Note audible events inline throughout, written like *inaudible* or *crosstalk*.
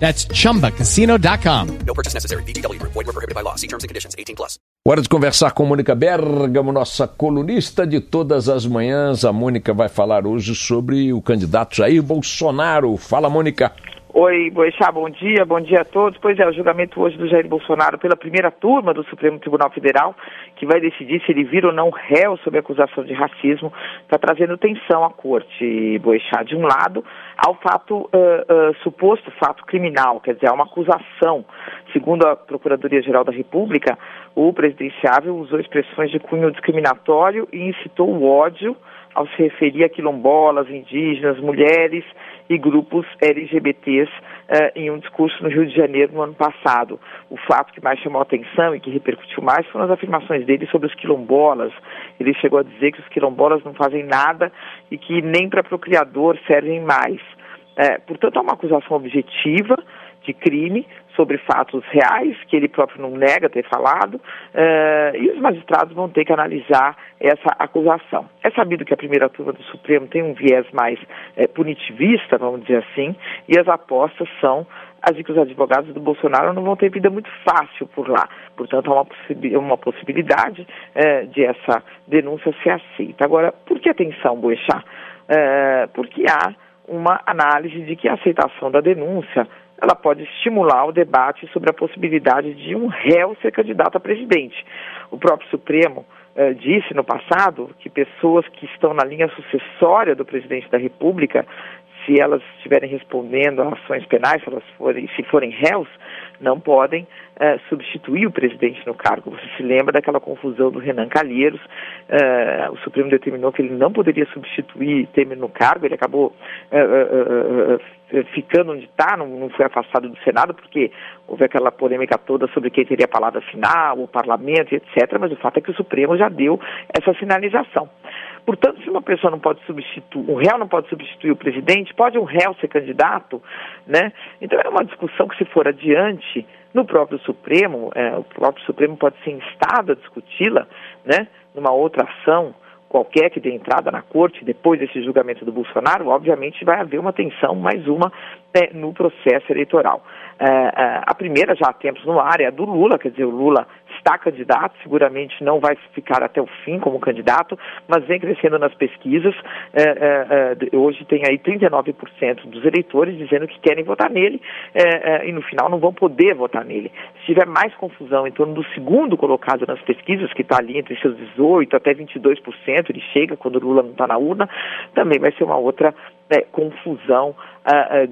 That's chumbacasino.com. No purchase necessary. VGW Group. Void were prohibited by law. See terms and conditions. 18 plus. Hora de conversar com Mônica Bergamo, nossa colunista de todas as manhãs. A Mônica vai falar hoje sobre o candidato Jair Bolsonaro. Fala, Mônica. Oi, Boixá, bom dia, bom dia a todos. Pois é, o julgamento hoje do Jair Bolsonaro pela primeira turma do Supremo Tribunal Federal, que vai decidir se ele vira ou não réu sob acusação de racismo, está trazendo tensão à corte, Boixá. De um lado, ao fato, uh, uh, suposto fato criminal, quer dizer, há uma acusação. Segundo a Procuradoria-Geral da República, o presidenciável usou expressões de cunho discriminatório e incitou o ódio ao se referir a quilombolas, indígenas, mulheres e grupos LGBTs uh, em um discurso no Rio de Janeiro no ano passado. O fato que mais chamou atenção e que repercutiu mais foram as afirmações dele sobre os quilombolas. Ele chegou a dizer que os quilombolas não fazem nada e que nem para procriador servem mais. É, portanto, é uma acusação objetiva de crime sobre fatos reais, que ele próprio não nega ter falado, uh, e os magistrados vão ter que analisar essa acusação. É sabido que a primeira turma do Supremo tem um viés mais é, punitivista, vamos dizer assim, e as apostas são as de que os advogados do Bolsonaro não vão ter vida muito fácil por lá. Portanto, há uma, possi uma possibilidade é, de essa denúncia ser aceita. Agora, por que atenção, Boechat? É, porque há uma análise de que a aceitação da denúncia ela pode estimular o debate sobre a possibilidade de um réu ser candidato a presidente. O próprio Supremo eh, disse no passado que pessoas que estão na linha sucessória do presidente da República, se elas estiverem respondendo a ações penais, se elas forem, se forem réus, não podem uh, substituir o presidente no cargo. Você se lembra daquela confusão do Renan Calheiros? Uh, o Supremo determinou que ele não poderia substituir Temer no cargo, ele acabou uh, ficando onde está, não, não, foi afastado do Senado, porque houve aquela polêmica toda sobre quem teria a palavra final, o parlamento, etc. Mas o fato é que o Supremo já deu essa sinalização. Portanto, se uma pessoa não pode substituir, um réu não pode substituir o presidente, pode um réu ser candidato, né? Então é uma discussão que se for adiante no próprio Supremo, é, o próprio Supremo pode ser instado a discuti-la, né? Numa outra ação qualquer que dê entrada na corte depois desse julgamento do Bolsonaro, obviamente vai haver uma tensão, mais uma, é, no processo eleitoral. É, é, a primeira, já há tempos no ar, é a do Lula, quer dizer, o Lula está candidato, seguramente não vai ficar até o fim como candidato, mas vem crescendo nas pesquisas. É, é, é hoje tem aí 39% dos eleitores dizendo que querem votar nele é, é, e no final não vão poder votar nele. Se tiver mais confusão em torno do segundo colocado nas pesquisas, que está ali entre seus 18% até 22%, ele chega quando Lula não está na urna, também vai ser uma outra né, confusão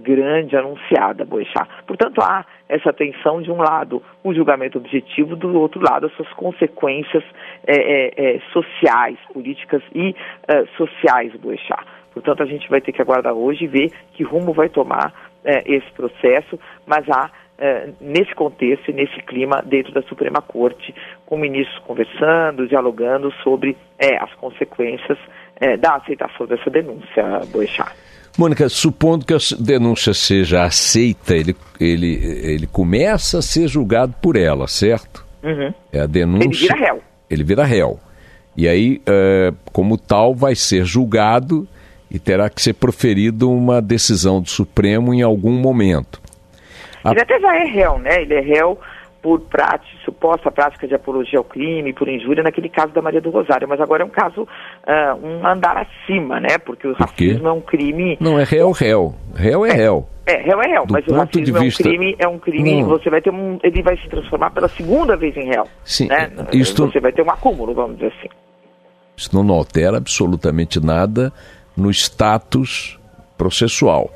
grande anunciada, Boechat. Portanto, há essa tensão de um lado, o julgamento objetivo, do outro lado, as suas consequências é, é, é, sociais, políticas e sociais, Boechat. Portanto, a gente vai ter que aguardar hoje e ver que rumo vai tomar esse processo, mas há nesse contexto e nesse clima dentro da Suprema Corte, com ministros conversando, dialogando sobre as consequências da aceitação dessa denúncia, Boechat. Mônica, supondo que a denúncia seja aceita, ele, ele, ele começa a ser julgado por ela, certo? Uhum. É a denúncia. Ele vira réu. ele vira réu. E aí, é, como tal, vai ser julgado e terá que ser proferida uma decisão do Supremo em algum momento. A... Ele até já é réu, né? Ele é réu por prática, suposta prática de apologia ao crime, por injúria, naquele caso da Maria do Rosário. Mas agora é um caso, uh, um andar acima, né? Porque o racismo é um crime... Não, é réu, réu. Réu é, é réu. É, réu é réu, Do mas o racismo vista... é um crime, é um crime, não. você vai ter um... Ele vai se transformar pela segunda vez em réu. Sim, né? isto... Você vai ter um acúmulo, vamos dizer assim. Isso não altera absolutamente nada no status processual.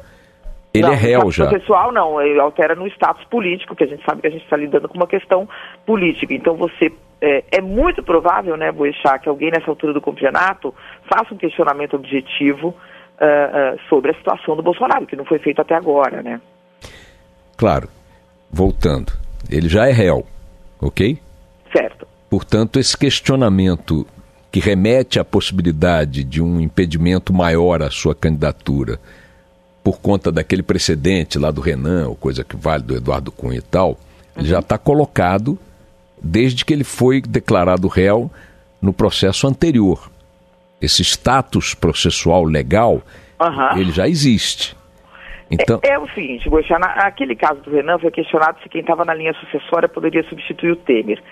Ele não, é réu já. processual não, ele altera no status político, que a gente sabe que a gente está lidando com uma questão política. Então você é, é muito provável, né, Boechat, que alguém nessa altura do campeonato faça um questionamento objetivo uh, uh, sobre a situação do Bolsonaro, que não foi feito até agora, né? Claro. Voltando, ele já é réu, ok? Certo. Portanto, esse questionamento que remete à possibilidade de um impedimento maior à sua candidatura por conta daquele precedente lá do Renan, ou coisa que vale do Eduardo Cunha e tal, ele já está colocado desde que ele foi declarado réu no processo anterior. Esse status processual legal, uhum. ele já existe. Então... É, é o seguinte, Boixá, naquele caso do Renan foi questionado se quem estava na linha sucessória poderia substituir o Temer.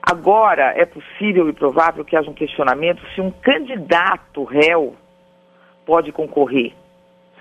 Agora, é possível e provável que haja um questionamento se um candidato réu pode concorrer.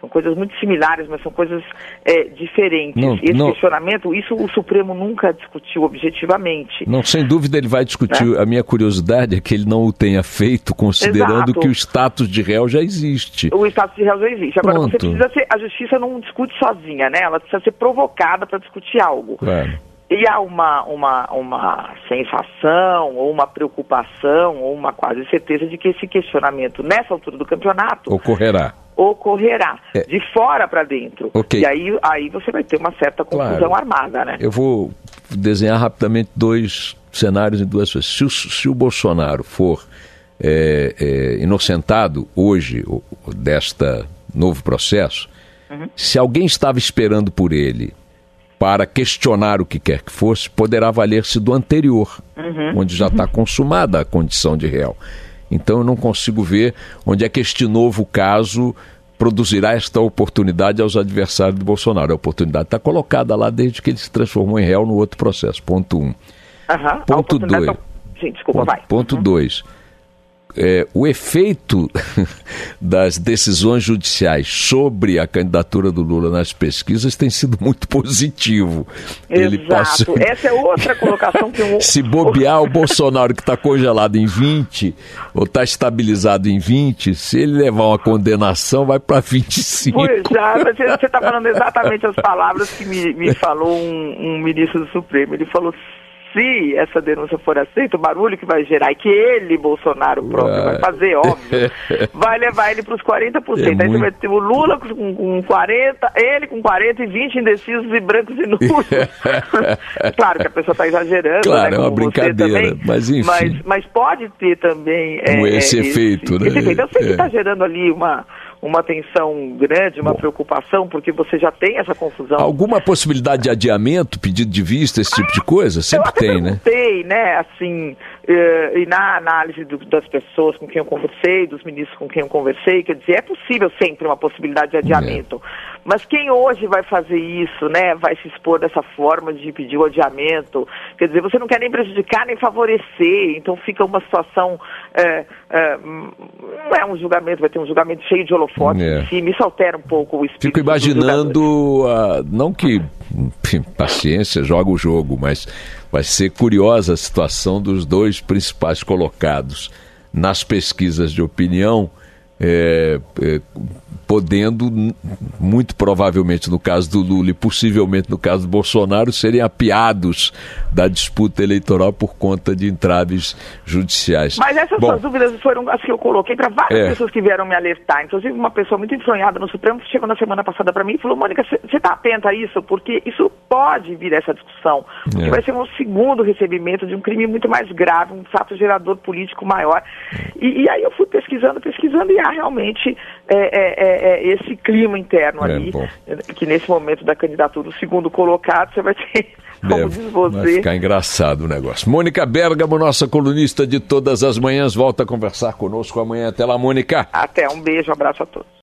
São coisas muito similares, mas são coisas é, diferentes. Não, Esse não, questionamento, isso o Supremo nunca discutiu objetivamente. Não, sem dúvida ele vai discutir. Né? A minha curiosidade é que ele não o tenha feito, considerando Exato. que o status de réu já existe. O status de réu já existe. Agora, Pronto. você precisa ser. A justiça não discute sozinha, né? Ela precisa ser provocada para discutir algo. Claro. E há uma, uma, uma sensação, ou uma preocupação, ou uma quase certeza de que esse questionamento, nessa altura do campeonato. Ocorrerá ocorrerá é. de fora para dentro. Okay. E aí, aí você vai ter uma certa confusão claro. armada, né? Eu vou desenhar rapidamente dois cenários em duas coisas. Se o, se o Bolsonaro for é, é, inocentado hoje desta novo processo, uhum. se alguém estava esperando por ele para questionar o que quer que fosse, poderá valer-se do anterior, uhum. onde já está consumada a condição de réu. Então eu não consigo ver onde é que este novo caso produzirá esta oportunidade aos adversários do Bolsonaro. A oportunidade está colocada lá desde que ele se transformou em réu no outro processo. Ponto um. Uhum. Ponto dois. Tá... Sim, desculpa, ponto, vai. Ponto uhum. dois é, o efeito *laughs* das decisões judiciais sobre a candidatura do Lula nas pesquisas tem sido muito positivo. Exato. Ele passou... Essa é outra colocação que *laughs* eu... Se bobear o Bolsonaro que está congelado em 20 ou está estabilizado em 20, se ele levar uma condenação, vai para 25. Pois *laughs* já, você está falando exatamente as palavras que me, me falou um, um ministro do Supremo. Ele falou se essa denúncia for aceita, o barulho que vai gerar e que ele, Bolsonaro próprio, vai fazer, óbvio, *laughs* vai levar ele para os 40%. É Aí muito... você vai ter o Lula com, com 40%, ele com 40% e 20% indecisos e brancos e nulos. *laughs* claro que a pessoa está exagerando, claro, né, é uma brincadeira, também, mas enfim. Mas, mas pode ter também... É, esse, esse efeito, né? Esse efeito. Eu sei que está é. gerando ali uma uma tensão grande, uma Bom. preocupação, porque você já tem essa confusão. Alguma possibilidade de adiamento, pedido de vista, esse tipo de coisa? Sempre tem, né? Tem, né? Assim, uh, e na análise do, das pessoas com quem eu conversei, dos ministros com quem eu conversei, quer dizer, é possível sempre uma possibilidade de adiamento. É. Mas quem hoje vai fazer isso, né? Vai se expor dessa forma de pedir o adiamento, quer dizer, você não quer nem prejudicar nem favorecer, então fica uma situação. É, é, não é um julgamento, vai ter um julgamento cheio de holofotes é. em cima, isso altera um pouco o espírito. Fico imaginando, uh, não que paciência, joga o jogo, mas vai ser curiosa a situação dos dois principais colocados nas pesquisas de opinião. É, é, podendo, muito provavelmente no caso do Lula e possivelmente no caso do Bolsonaro, serem apiados da disputa eleitoral por conta de entraves judiciais. Mas essas Bom, suas dúvidas foram as que eu coloquei para várias é. pessoas que vieram me alertar. Inclusive, uma pessoa muito influenada no Supremo chegou na semana passada para mim e falou: Mônica, você está atenta a isso? Porque isso pode vir essa discussão. Porque é. vai ser um segundo recebimento de um crime muito mais grave, um fato gerador político maior. E, e aí eu fui pesquisando, pesquisando, e há realmente. É, é, esse clima interno é, ali, bom. que nesse momento da candidatura, o segundo colocado, você vai ter *laughs* como Deve. diz Vai você. ficar engraçado o negócio. Mônica Bergamo, nossa colunista de todas as manhãs, volta a conversar conosco amanhã. Até lá, Mônica. Até, um beijo, um abraço a todos.